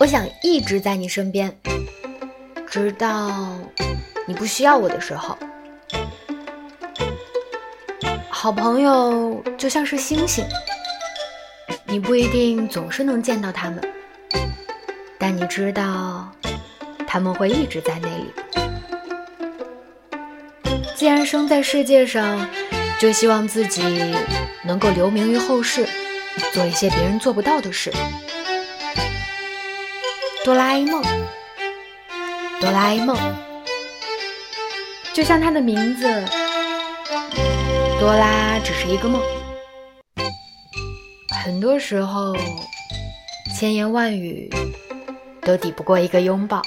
我想一直在你身边，直到你不需要我的时候。好朋友就像是星星，你不一定总是能见到他们，但你知道他们会一直在那里。既然生在世界上，就希望自己能够留名于后世，做一些别人做不到的事。哆啦 A 梦，哆啦 A 梦，就像它的名字，哆啦只是一个梦。很多时候，千言万语都抵不过一个拥抱。